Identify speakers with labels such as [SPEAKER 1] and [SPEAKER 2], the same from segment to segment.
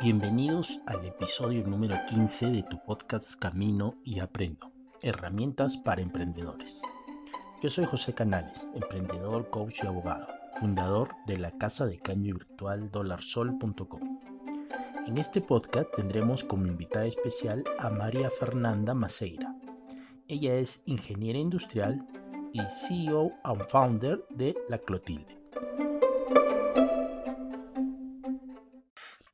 [SPEAKER 1] Bienvenidos al episodio número 15 de tu podcast Camino y Aprendo, herramientas para emprendedores. Yo soy José Canales, emprendedor, coach y abogado, fundador de la casa de cambio virtual dolarsol.com. En este podcast tendremos como invitada especial a María Fernanda Maceira. Ella es ingeniera industrial y CEO and founder de La Clotilde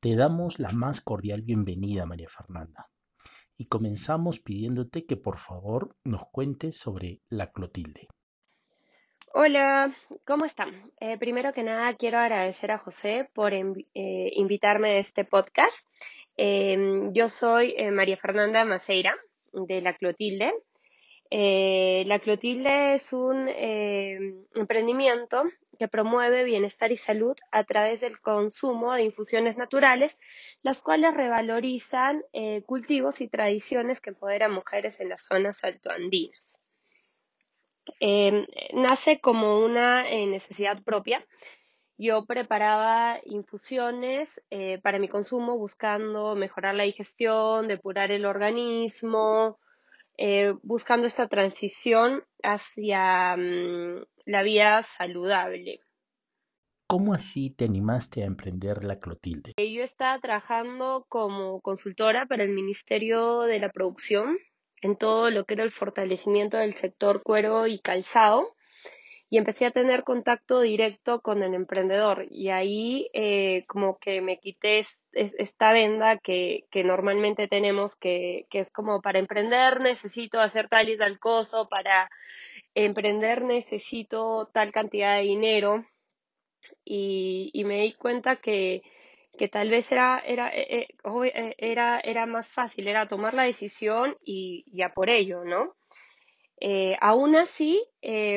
[SPEAKER 1] Te damos la más cordial bienvenida, María Fernanda. Y comenzamos pidiéndote que por favor nos cuentes sobre la Clotilde.
[SPEAKER 2] Hola, ¿cómo están? Eh, primero que nada quiero agradecer a José por eh, invitarme a este podcast. Em, yo soy eh, María Fernanda Maceira de La Clotilde. la Clotilde es un emprendimiento que promueve bienestar y salud a través del consumo de infusiones naturales, las cuales revalorizan eh, cultivos y tradiciones que empoderan mujeres en las zonas altoandinas. Em, nace como una eh, necesidad propia. Yo preparaba infusiones eh, para mi consumo buscando mejorar la digestión, depurar el organismo, buscando esta transición hacia mm, la vida saludable.
[SPEAKER 1] ¿Cómo así te animaste a emprender la Clotilde?
[SPEAKER 2] Eh, yo estaba trabajando como consultora para el Ministerio de la Producción en todo lo que era el fortalecimiento del sector cuero y calzado y empecé a tener contacto directo con el emprendedor y ahí eh, como que me quité esta venda que, que normalmente tenemos que, que, es como para emprender necesito hacer tal y tal cosa, para emprender necesito tal cantidad de dinero y, me di cuenta que, que tal vez era, era, eh, eh, eh, era, era más fácil, era tomar la decisión y ya por ello, ¿no? aún así,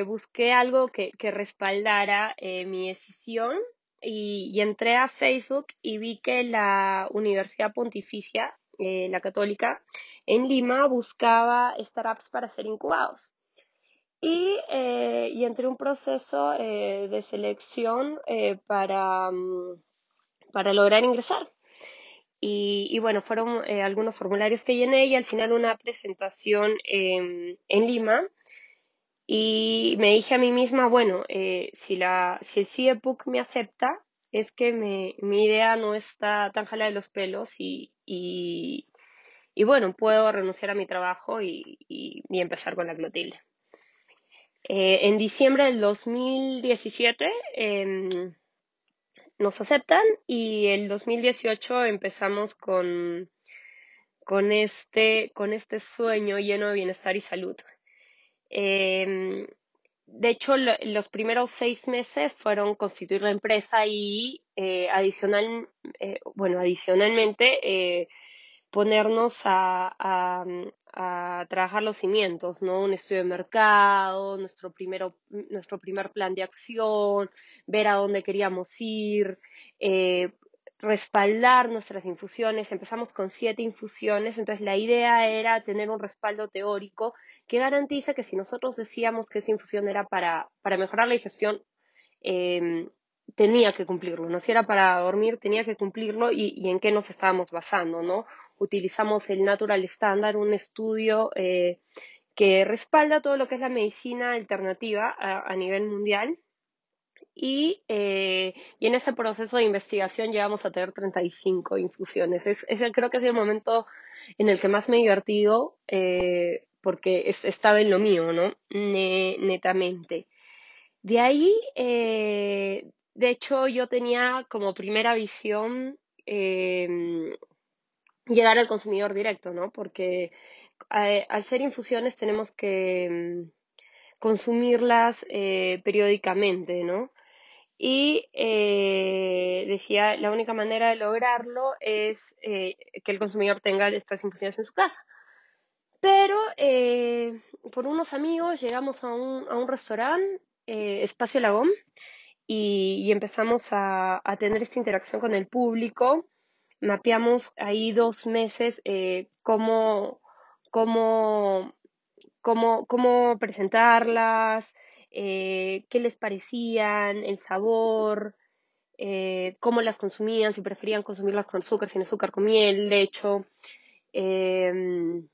[SPEAKER 2] busqué algo que, que respaldara mi decisión y, entré a Facebook y vi que la Universidad Pontificia, la Católica, en Lima buscaba startups para ser incubados y, eh, y entré un proceso eh, de selección eh, para, mm, para lograr ingresar. Y, y bueno, fueron eh, algunos formularios que llené y al final una presentación en Lima. Y me dije a mí misma, bueno, eh, si, la, si el CIEPUC me acepta, es que me, mi idea no está tan jala de los pelos y, y, y bueno, puedo renunciar a mi trabajo y, y, y empezar con la Clotilde. Eh, en diciembre del 2017 em, nos aceptan y el 2018 empezamos con, con, este, con este sueño lleno de bienestar y salud. Em, de hecho, los primeros seis meses fueron constituir la empresa y eh, adicional, eh, bueno, adicionalmente ponernos a, a trabajar los cimientos, ¿no? Un estudio de mercado, nuestro, primero, nuestro primer plan de acción, ver a dónde queríamos ir, eh, respaldar nuestras infusiones. Empezamos con siete infusiones, entonces la idea era tener un respaldo teórico que garantiza que si nosotros decíamos que esa infusión era para, para mejorar la digestión, eh, tenía que cumplirlo, ¿no? Si era para dormir, tenía que cumplirlo y, y en qué nos estábamos basando, ¿no? Utilizamos el Natural Standard, un estudio eh, que respalda todo lo que es la medicina alternativa a, nivel mundial. Y, eh, y, en ese proceso de investigación llegamos a tener 35 infusiones. Es, es creo que es el momento en el que más me he divertido eh, porque es, estaba en lo mío, ¿no? netamente. De ahí, de hecho, yo tenía como primera visión llegar al consumidor directo, ¿no? Porque eh, al ser infusiones tenemos que mm, consumirlas eh, periódicamente, ¿no? Y eh, decía, la única manera de lograrlo es que el consumidor tenga estas infusiones en su casa. Pero por unos amigos llegamos a un, a un restaurante, Espacio Lagón, y, y empezamos a, a, tener esta interacción con el público mapeamos ahí dos meses eh, cómo, cómo, cómo, cómo presentarlas, eh, qué les parecían, el sabor, eh, cómo las consumían, si preferían consumirlas con azúcar, sin azúcar, con miel, lecho. Em,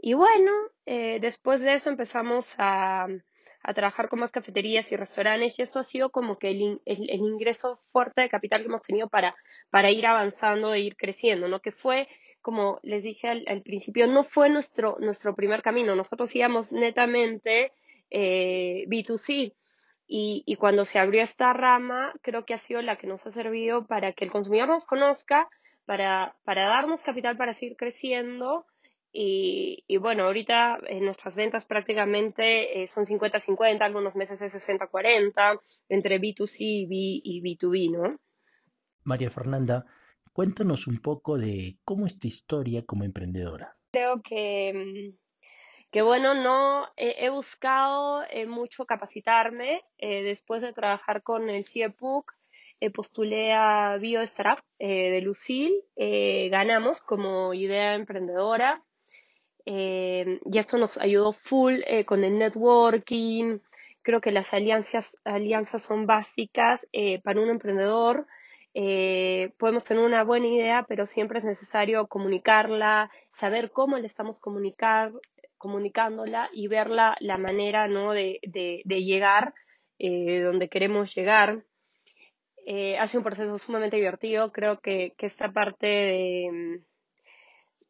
[SPEAKER 2] y bueno, después de eso empezamos a, a, trabajar con más cafeterías y restaurantes y esto ha sido como que el, el, ingreso fuerte de capital que hemos tenido para, para ir avanzando e ir creciendo, ¿no? Que fue, como les dije al, al principio, no fue nuestro, nuestro primer camino. Nosotros íbamos netamente eh, B2C. Y, y, cuando se abrió esta rama, creo que ha sido la que nos ha servido para que el consumidor nos conozca, para, para darnos capital para seguir creciendo. Y, y bueno, ahorita en nuestras ventas prácticamente eh, son 50-50, algunos meses es 60-40, entre B2C y, B, y B2B, ¿no?
[SPEAKER 1] María Fernanda, cuéntanos un poco de cómo es tu historia como emprendedora.
[SPEAKER 2] Creo que mm, que bueno, no he buscado eh, mucho capacitarme. Eh, después de trabajar con el CIEPUC, eh, postulé a BioStartup de Lucil, ganamos como idea emprendedora y esto nos ayudó full con el networking. Creo que las alianzas, alianzas son básicas para un emprendedor. podemos tener una buena idea, pero siempre es necesario comunicarla, saber cómo le estamos comunicar, comunicándola y ver la, manera ¿no? de, llegar eh, donde queremos llegar. Eh, hace un proceso sumamente divertido. Creo que, esta parte de,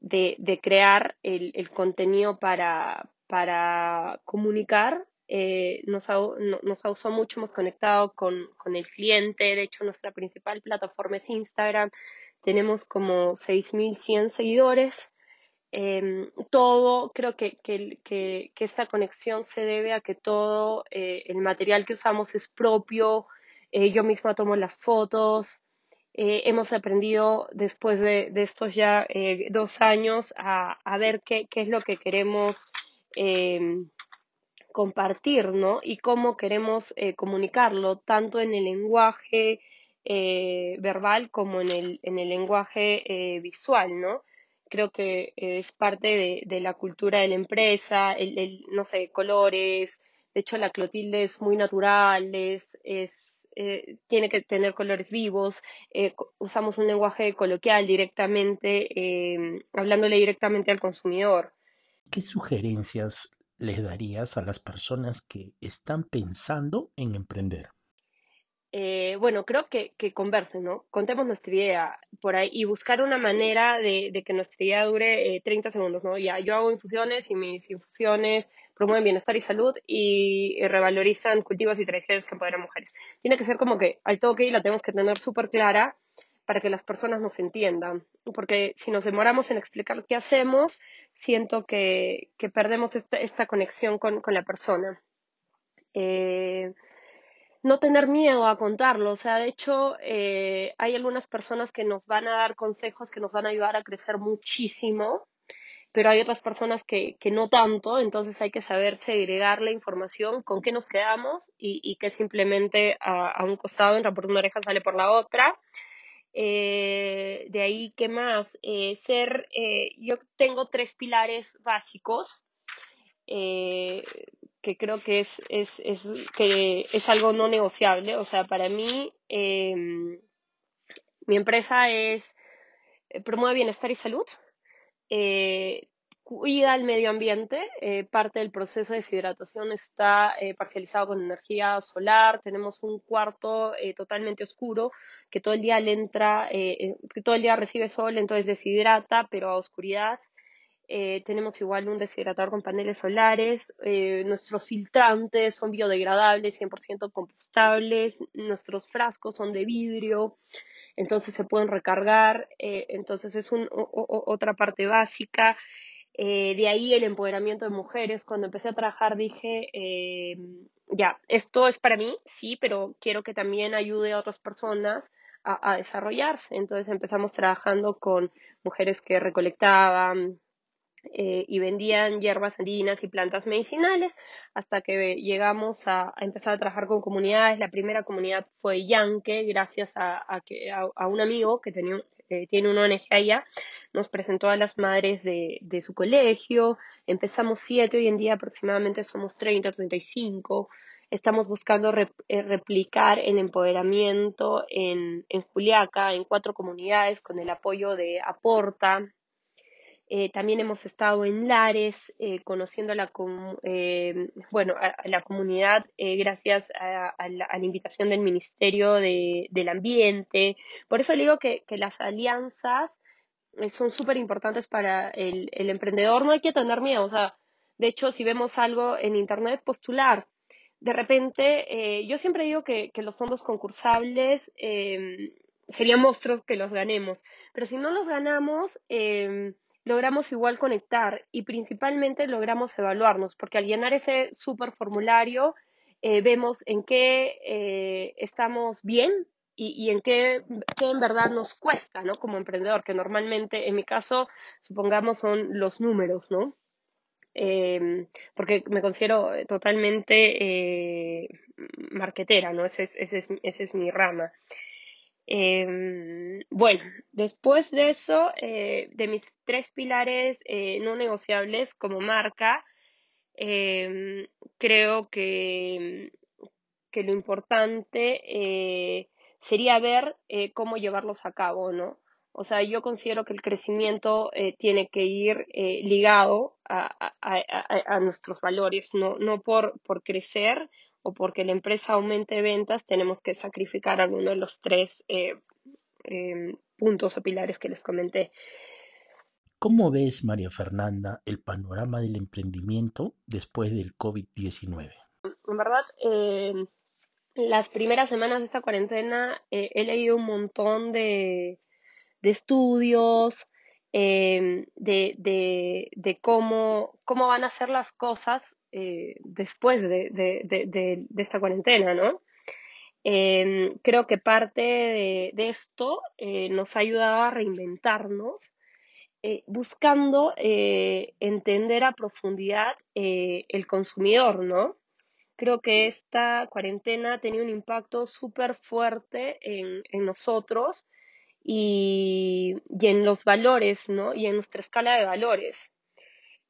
[SPEAKER 2] de, crear el, contenido para, para comunicar eh, nos, ha, nos ha usado mucho, hemos conectado con, con, el cliente, de hecho nuestra principal plataforma es Instagram, tenemos como 6.100 seguidores. Em, todo, creo que, que, que, esta conexión se debe a que todo eh, el material que usamos es propio, eh, yo misma tomo las fotos, eh, hemos aprendido después de, de estos ya dos años a, a ver qué, qué, es lo que queremos em, compartir, ¿no? Y cómo queremos comunicarlo, tanto en el lenguaje verbal como en el, en el lenguaje visual, ¿no? creo que es parte de, la cultura de la empresa, el, no sé, colores, de hecho la Clotilde es muy natural, es eh, tiene que tener colores vivos, eh, usamos un lenguaje coloquial directamente, eh, hablándole directamente al consumidor.
[SPEAKER 1] ¿Qué sugerencias les darías a las personas que están pensando en emprender?
[SPEAKER 2] Eh, bueno, creo que, que, conversen, ¿no? Contemos nuestra idea por ahí y buscar una manera de, de que nuestra idea dure eh, 30 segundos, ¿no? Ya, yo hago infusiones y mis infusiones promueven bienestar y salud y, revalorizan cultivos y tradiciones que empoderan mujeres. Tiene que ser como que al toque y la tenemos que tener súper clara para que las personas nos entiendan. Porque si nos demoramos en explicar lo que hacemos, siento que, que perdemos esta, esta conexión con, con la persona. Eh, no tener miedo a contarlo. O sea, de hecho, eh, hay algunas personas que nos van a dar consejos que nos van a ayudar a crecer muchísimo, pero hay otras personas que, que no tanto, entonces hay que saber segregar la información, con qué nos quedamos y, y que simplemente a, un costado entra por una oreja, sale por la otra. Eh, de ahí, ¿qué más? Eh, ser, yo tengo tres pilares básicos que creo que es, es, es, que es algo no negociable. O sea, para mí, mi empresa es, eh, promueve bienestar y salud, eh, cuida el medio ambiente, eh, parte del proceso de deshidratación está parcializado con energía solar, tenemos un cuarto totalmente oscuro que todo el día le entra, que todo el día recibe sol, entonces deshidrata, pero a oscuridad. Eh, tenemos igual un deshidratador con paneles solares, eh, nuestros filtrantes son biodegradables, 100% compostables, nuestros frascos son de vidrio, entonces se pueden recargar, eh, entonces es un, otra parte básica. de ahí el empoderamiento de mujeres. Cuando empecé a trabajar dije, ya, esto es para mí, sí, pero quiero que también ayude a otras personas a desarrollarse. Entonces empezamos trabajando con mujeres que recolectaban, eh, y vendían hierbas andinas y plantas medicinales hasta que llegamos a, empezar a trabajar con comunidades. La primera comunidad fue Yanque, gracias a, que, a, un amigo que tenía, eh, tiene una ONG allá, nos presentó a las madres de, de su colegio. Empezamos siete, hoy en día aproximadamente somos 30, 35. Estamos buscando eh, replicar el empoderamiento en, en Juliaca, en cuatro comunidades, con el apoyo de Aporta, eh, también hemos estado en Lares, eh, conociendo a la, eh, bueno, a, la comunidad gracias a, la, invitación del Ministerio del Ambiente. Por eso le digo que, las alianzas son súper importantes para el, emprendedor. No hay que tener miedo. O sea, de hecho, si vemos algo en Internet, postular. De repente, yo siempre digo que, que los fondos concursables serían monstruos que los ganemos. Pero si no los ganamos, logramos igual conectar y principalmente logramos evaluarnos, porque al llenar ese super formulario eh, vemos en qué eh, estamos bien y, en qué, en verdad nos cuesta, ¿no? Como emprendedor, que normalmente, en mi caso, supongamos son los números, ¿no? Em, porque me considero totalmente eh, marquetera, ¿no? Ese ese esa es mi rama. Em, bueno, después de eso, eh, de mis tres pilares eh, no negociables como marca, em, creo que, que, lo importante eh, sería ver cómo llevarlos a cabo, ¿no? O sea, yo considero que el crecimiento tiene que ir ligado a, a, nuestros valores, no, no por, por crecer o porque la empresa aumente ventas, tenemos que sacrificar alguno de los tres eh, em, puntos o pilares que les comenté.
[SPEAKER 1] ¿Cómo ves, María Fernanda, el panorama del emprendimiento después del COVID-19?
[SPEAKER 2] En verdad, em, las primeras semanas de esta cuarentena eh, he leído un montón de, de estudios, em, de, de, de, cómo, cómo van a ser las cosas eh, después de, de, esta cuarentena, ¿no? Em, creo que parte de, esto eh, nos ha ayudado a reinventarnos, eh, buscando entender a profundidad el consumidor, ¿no? Creo que esta cuarentena ha tenido un impacto súper fuerte en, en nosotros y, y, en los valores, ¿no? Y en nuestra escala de valores.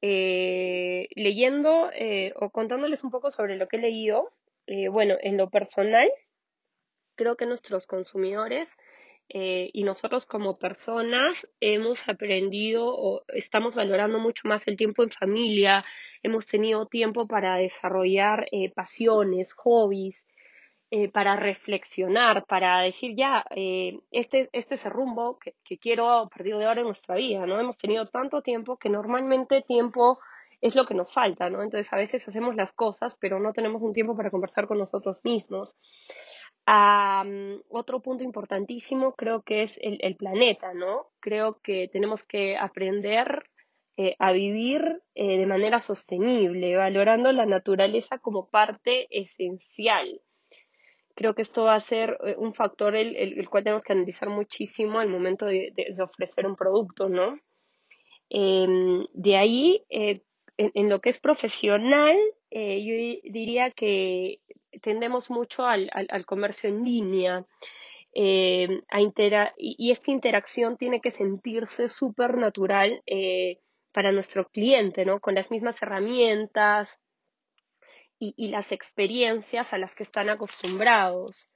[SPEAKER 2] Eh, leyendo eh, o contándoles un poco sobre lo que he leído, eh, bueno, en lo personal, creo que nuestros consumidores y nosotros como personas hemos aprendido o estamos valorando mucho más el tiempo en familia, hemos tenido tiempo para desarrollar pasiones, hobbies, eh, para reflexionar, para decir ya, eh, este, este es el rumbo que, quiero a partir de ahora en nuestra vida, ¿no? Hemos tenido tanto tiempo que normalmente tiempo es lo que nos falta, ¿no? Entonces a veces hacemos las cosas, pero no tenemos un tiempo para conversar con nosotros mismos. otro punto importantísimo creo que es el, planeta, ¿no? Creo que tenemos que aprender eh, a vivir de manera sostenible, valorando la naturaleza como parte esencial Creo que esto va a ser eh, un factor el, cual tenemos que analizar muchísimo al momento de, ofrecer un producto, ¿no? Em, de ahí, eh, en, lo que es profesional, eh, yo diría que tendemos mucho al, comercio en línea. Em, y, esta interacción tiene que sentirse súper natural para nuestro cliente, ¿no? Con las mismas herramientas, y, las experiencias a las que están acostumbrados.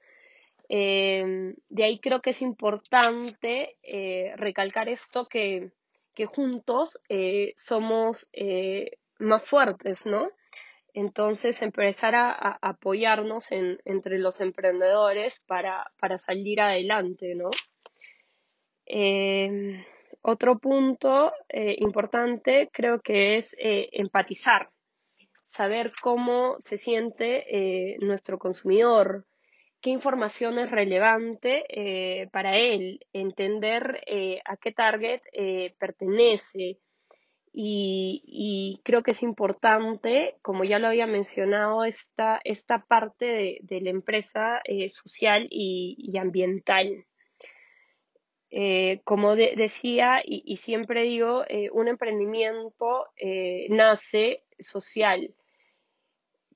[SPEAKER 2] Em, de ahí creo que es importante eh, recalcar esto que, juntos eh, somos eh, más fuertes, ¿no? Entonces empezar a, apoyarnos entre los emprendedores para, para salir adelante, ¿no? Otro punto importante creo que es empatizar saber cómo se siente eh, nuestro consumidor, qué información es relevante eh, para él, entender eh, a qué target pertenece. Y, creo que es importante, como ya lo había mencionado, esta, esta parte de, la empresa social y, ambiental. como decía y, siempre digo, un emprendimiento nace social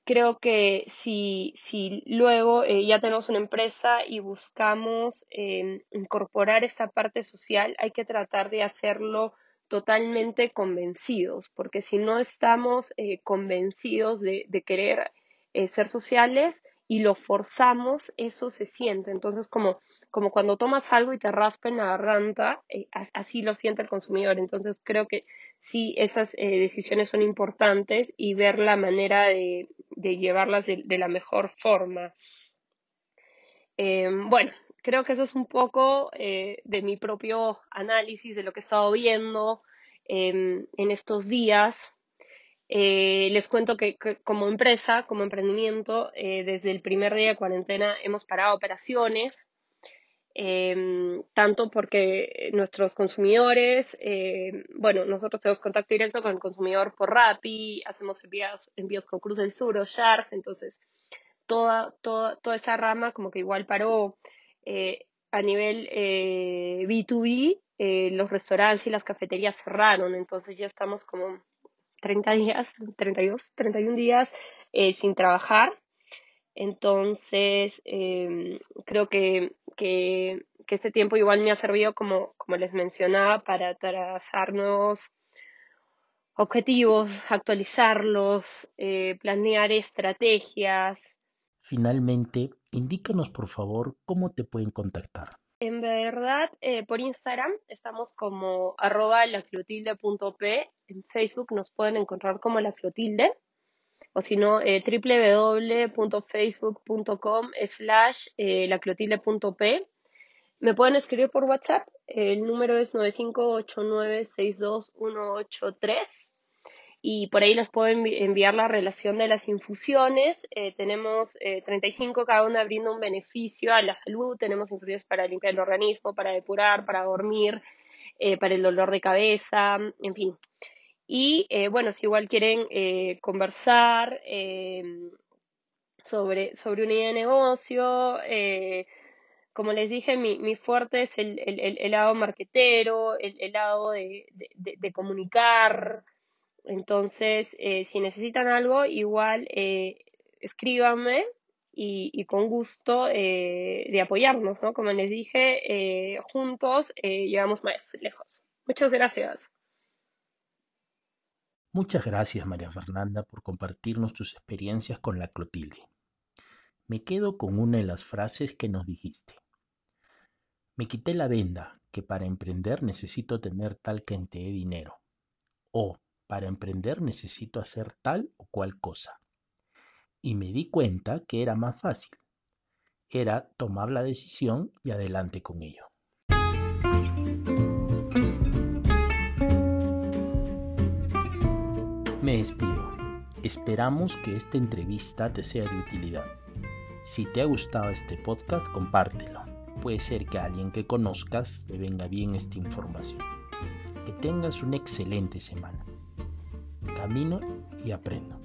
[SPEAKER 2] creo que si, si luego eh, ya tenemos una empresa y buscamos em, incorporar esta parte social, hay que tratar de hacerlo totalmente convencidos, porque si no estamos eh, convencidos de, querer eh, ser sociales y lo forzamos, eso se siente. Entonces, como, como cuando tomas algo y te raspa en la garganta, eh, así lo siente el consumidor. Entonces, creo que sí, esas eh, decisiones son importantes y ver la manera de, llevarlas de, la mejor forma. Em, bueno, creo que eso es un poco de mi propio análisis de lo que he estado viendo em, en estos días. Eh, les cuento que, como empresa, como emprendimiento, eh, desde el primer día de cuarentena hemos parado operaciones, em, tanto porque nuestros consumidores, eh, bueno, nosotros tenemos contacto directo con el consumidor por Rappi, hacemos envíos, envíos con Cruz del Sur o Sharp, entonces toda, toda, toda esa rama como que igual paró a nivel B2B, los restaurantes y las cafeterías cerraron, entonces ya estamos como 30 días, 32, 31 días eh, sin trabajar. Entonces, em, creo que, que, este tiempo igual me ha servido, como, como les mencionaba, para trazar nuevos objetivos, actualizarlos, eh, planear estrategias.
[SPEAKER 1] Finalmente, indícanos por favor cómo te pueden contactar.
[SPEAKER 2] En verdad, eh, por Instagram estamos como arroba. En Facebook nos pueden encontrar como la Clotilde. O si no, eh, www.facebook.com slash eh, laclotilde.p. Me pueden escribir por WhatsApp. El número es 958962183 y por ahí les puedo enviar la relación de las infusiones. Eh, tenemos eh, 35 cada una brinda un beneficio a la salud. Tenemos infusiones para limpiar el organismo, para depurar, para dormir, eh, para el dolor de cabeza, en fin. Y eh, bueno, si igual quieren conversar sobre, sobre una idea de negocio, como les dije, mi, mi fuerte es el, el, lado marquetero, el, lado de, de comunicar. Entonces, eh, si necesitan algo, igual eh, escríbanme y, con gusto eh, de apoyarnos, ¿no? Como les dije, juntos llevamos más lejos. Muchas gracias.
[SPEAKER 1] Muchas gracias, María Fernanda, por compartirnos tus experiencias con la Clotilde. Me quedo con una de las frases que nos dijiste. Me quité la venda que para emprender necesito tener tal cantidad de dinero. O para emprender necesito hacer tal o cual cosa. Y me di cuenta que era más fácil. Era tomar la decisión y adelante con ello. Me despido. Esperamos que esta entrevista te sea de utilidad. Si te ha gustado este podcast, compártelo. Puede ser que a alguien que conozcas le venga bien esta información. Que tengas una excelente semana camino y aprendo.